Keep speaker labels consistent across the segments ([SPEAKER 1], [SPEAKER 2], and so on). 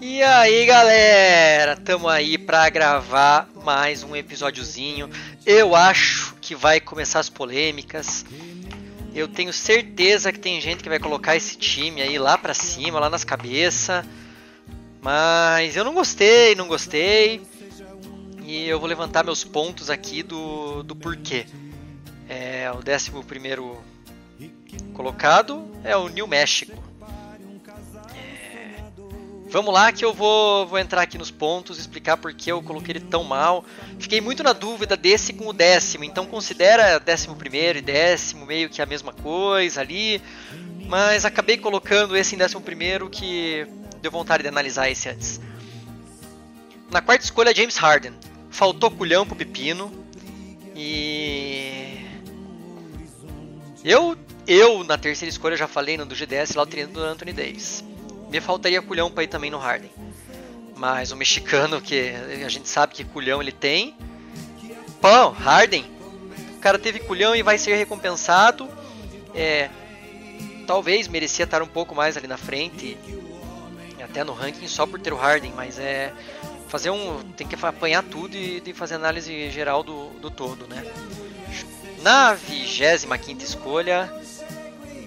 [SPEAKER 1] E aí galera, tamo aí pra gravar mais um episódiozinho. Eu acho que vai começar as polêmicas. Eu tenho certeza que tem gente que vai colocar esse time aí lá pra cima, lá nas cabeças. Mas eu não gostei, não gostei. E eu vou levantar meus pontos aqui do, do porquê. É, o 11 colocado é o New México. Vamos lá que eu vou, vou entrar aqui nos pontos, explicar por que eu coloquei ele tão mal. Fiquei muito na dúvida desse com o décimo, então considera décimo primeiro e décimo meio que a mesma coisa ali. Mas acabei colocando esse em décimo primeiro que deu vontade de analisar esse antes. Na quarta escolha, James Harden. Faltou culhão pro pepino. E... Eu, eu na terceira escolha, já falei no do GDS lá, o treino do Anthony Davis. Faltaria culhão para ir também no Harden. Mas o mexicano, que a gente sabe que culhão ele tem. Pão, Harden. O cara teve culhão e vai ser recompensado. É, talvez merecia estar um pouco mais ali na frente. Até no ranking só por ter o Harden. Mas é. Fazer um. Tem que apanhar tudo e, fazer análise geral do, do todo, né? Na 25 escolha,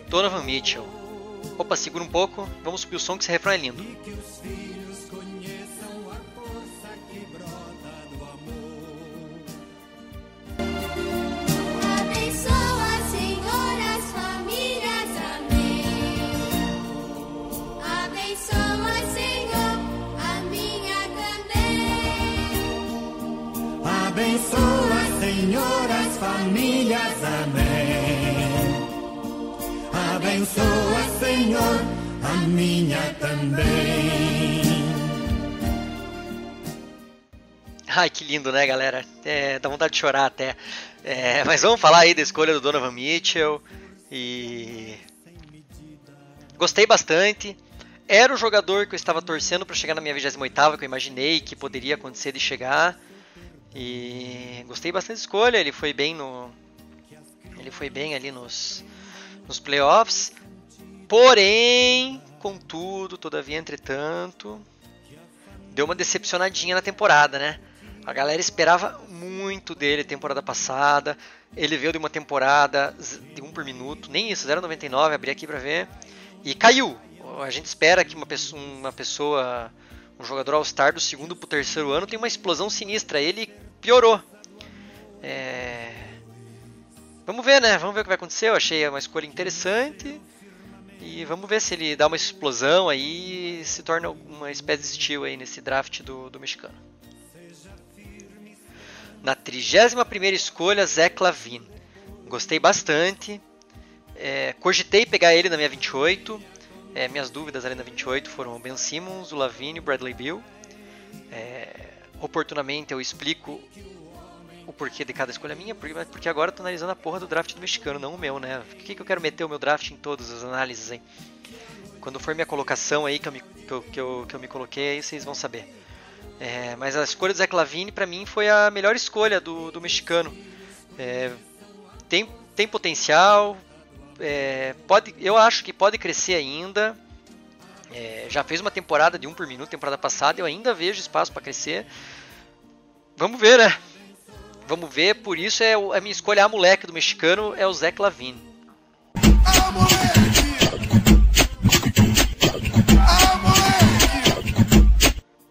[SPEAKER 1] Donovan Mitchell. Opa, segura um pouco. Vamos subir o som que esse refrão é lindo.
[SPEAKER 2] Abençoa, Senhor, as famílias. Amém. Abençoa, Senhor, a minha também.
[SPEAKER 1] Ai, que lindo, né, galera? É, dá vontade de chorar até. É, mas vamos falar aí da escolha do Donovan Mitchell. E. Gostei bastante. Era o jogador que eu estava torcendo para chegar na minha 28 que eu imaginei que poderia acontecer de chegar. E gostei bastante da escolha. Ele foi bem no. Ele foi bem ali nos, nos playoffs. Porém, contudo, todavia, entretanto, deu uma decepcionadinha na temporada, né? A galera esperava muito dele temporada passada. Ele veio de uma temporada de 1 um por minuto, nem isso, 0,99, abri aqui para ver. E caiu. A gente espera que uma pessoa, uma pessoa um jogador All-Star do segundo para o terceiro ano tem uma explosão sinistra. Ele piorou. É... Vamos ver, né? Vamos ver o que vai acontecer. Eu achei uma escolha interessante. E vamos ver se ele dá uma explosão aí e se torna uma espécie de estilo aí nesse draft do, do mexicano. Na 31 escolha, Zé Clavin. Gostei bastante. É, cogitei pegar ele na minha 28. É, minhas dúvidas ali na 28 foram o Ben Simmons, o Lavine e o Bradley Bill. É, oportunamente eu explico o porquê de cada escolha minha, porque, agora eu tô analisando a porra do draft do mexicano, não o meu, né? Por que, que eu quero meter o meu draft em todas as análises aí? Quando for minha colocação aí, que eu me, que eu, que eu, que eu me coloquei, aí vocês vão saber. É, mas a escolha do Zé Clavini, para mim, foi a melhor escolha do, do mexicano. É, tem, tem potencial, é, pode, eu acho que pode crescer ainda. É, já fez uma temporada de um por minuto, temporada passada, eu ainda vejo espaço para crescer. Vamos ver, né? Vamos ver, por isso é a minha escolha a moleque do mexicano é o Zé Clavin.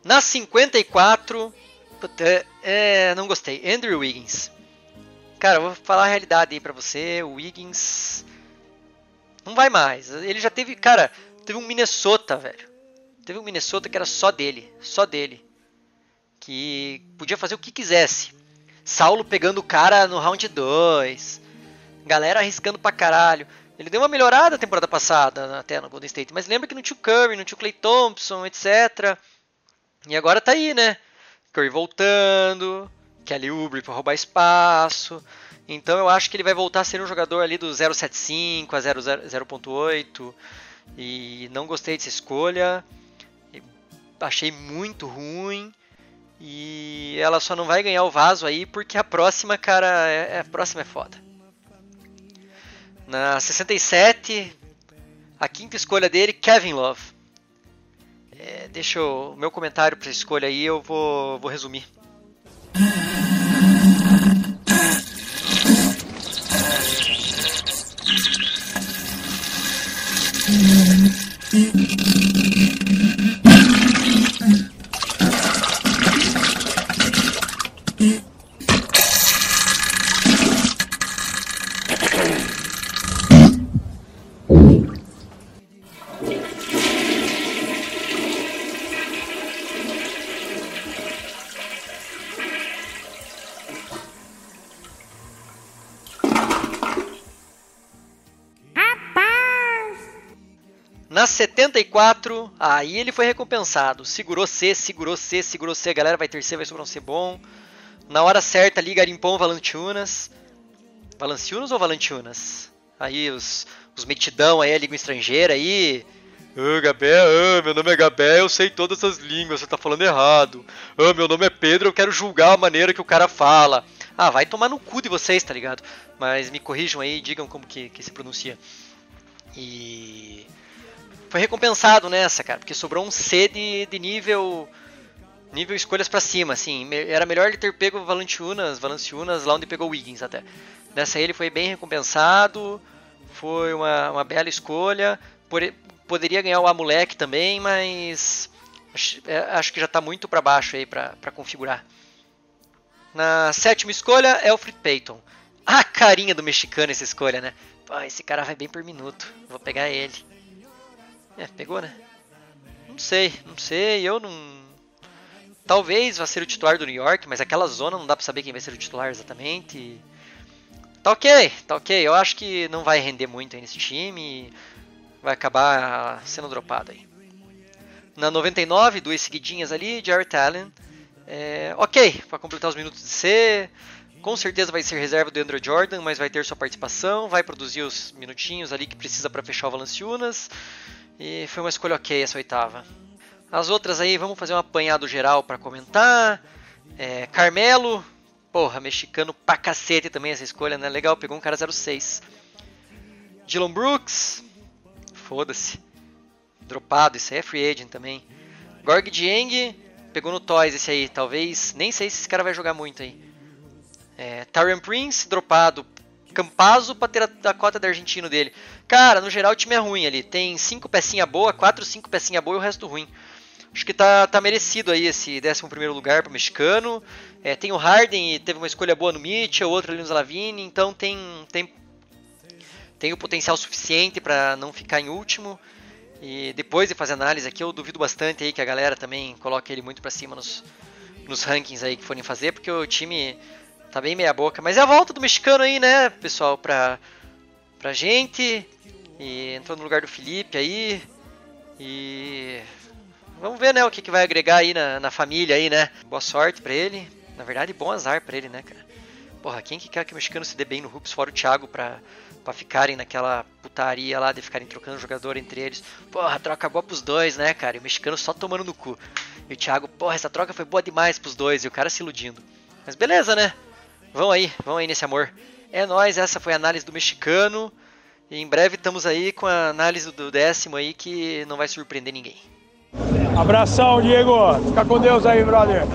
[SPEAKER 1] Na 54, é, não gostei. Andrew Wiggins. Cara, eu vou falar a realidade aí pra você. O Wiggins não vai mais. Ele já teve, cara, teve um Minnesota, velho. Teve um Minnesota que era só dele, só dele. Que podia fazer o que quisesse. Saulo pegando o cara no round 2. Galera arriscando pra caralho. Ele deu uma melhorada a temporada passada, até no Golden State. Mas lembra que não tinha o Curry, não tinha o Clay Thompson, etc. E agora tá aí, né? Curry voltando, Kelly Oubre pra roubar espaço. Então eu acho que ele vai voltar a ser um jogador ali do 0.75 a 0.8. E não gostei dessa escolha. Achei muito ruim. E ela só não vai ganhar o vaso aí porque a próxima, cara, é, é a próxima é foda. Na 67, a quinta escolha dele, Kevin Love. É, deixa o meu comentário para escolha aí, eu vou, vou resumir. Na 74, aí ele foi recompensado. Segurou C, segurou C, segurou C. A galera vai ter C, vai sobrar um C bom. Na hora certa ali, Garimpão, Valantiunas. Valanciunas ou Valantiunas? Aí os, os metidão aí, a língua estrangeira aí. Ô, Gabé, ô, meu nome é Gabé, eu sei todas essas línguas, você tá falando errado. Ô, meu nome é Pedro, eu quero julgar a maneira que o cara fala. Ah, vai tomar no cu de vocês, tá ligado? Mas me corrijam aí, digam como que, que se pronuncia. E foi recompensado nessa, cara, porque sobrou um C de, de nível nível escolhas para cima, assim. Era melhor ele ter pego Valanciunas, Valanciunas lá onde pegou Wiggins até. Nessa ele foi bem recompensado, foi uma, uma bela escolha. Por, poderia ganhar o Amulek também, mas acho, é, acho que já está muito para baixo aí para configurar. Na sétima escolha, Alfred Payton. A carinha do mexicano essa escolha, né? Pô, esse cara vai bem por minuto. Vou pegar ele. É, pegou, né? Não sei, não sei, eu não. Talvez vá ser o titular do New York, mas aquela zona não dá pra saber quem vai ser o titular exatamente. Tá ok, tá ok. Eu acho que não vai render muito aí nesse time. Vai acabar sendo dropado aí. Na 99, duas seguidinhas ali, Jarrett Allen. É, ok, para completar os minutos de C. Com certeza vai ser reserva do Andrew Jordan, mas vai ter sua participação, vai produzir os minutinhos ali que precisa para fechar o Valanciunas. E foi uma escolha ok essa oitava. As outras aí, vamos fazer um apanhado geral para comentar. É, Carmelo, porra, mexicano pra cacete também essa escolha, né? Legal, pegou um cara 06. Dylan Brooks, foda-se. Dropado, isso aí é free agent também. Gorg Dieng, pegou no Toys esse aí, talvez. Nem sei se esse cara vai jogar muito aí. É, Tyrion Prince, dropado. Campazzo pra ter a, a cota da argentino dele. Cara, no geral o time é ruim ali. Tem 5 pecinha boa, 4, 5 pecinha boa e o resto ruim. Acho que tá, tá merecido aí esse 11 lugar pro mexicano. É, tem o Harden e teve uma escolha boa no Mitchell, outra ali no Zalavini, então tem, tem, tem o potencial suficiente para não ficar em último. E depois de fazer análise aqui, eu duvido bastante aí que a galera também coloque ele muito para cima nos, nos rankings aí que forem fazer, porque o time tá bem meia boca. Mas é a volta do mexicano aí, né, pessoal, pra, pra gente. E entrou no lugar do Felipe aí. E vamos ver, né, o que, que vai agregar aí na, na família aí, né? Boa sorte pra ele. Na verdade, bom azar pra ele, né, cara? Porra, quem que quer que o mexicano se dê bem no Hoops fora o Thiago pra, pra ficarem naquela putaria lá de ficarem trocando jogador entre eles? Porra, troca boa pros dois, né, cara? E o mexicano só tomando no cu. E o Thiago, porra, essa troca foi boa demais pros dois. E o cara se iludindo. Mas beleza, né? Vão aí, vão aí nesse amor. É nóis, essa foi a análise do mexicano. E em breve estamos aí com a análise do décimo aí que não vai surpreender ninguém.
[SPEAKER 3] Abração, Diego. Fica com Deus aí, brother.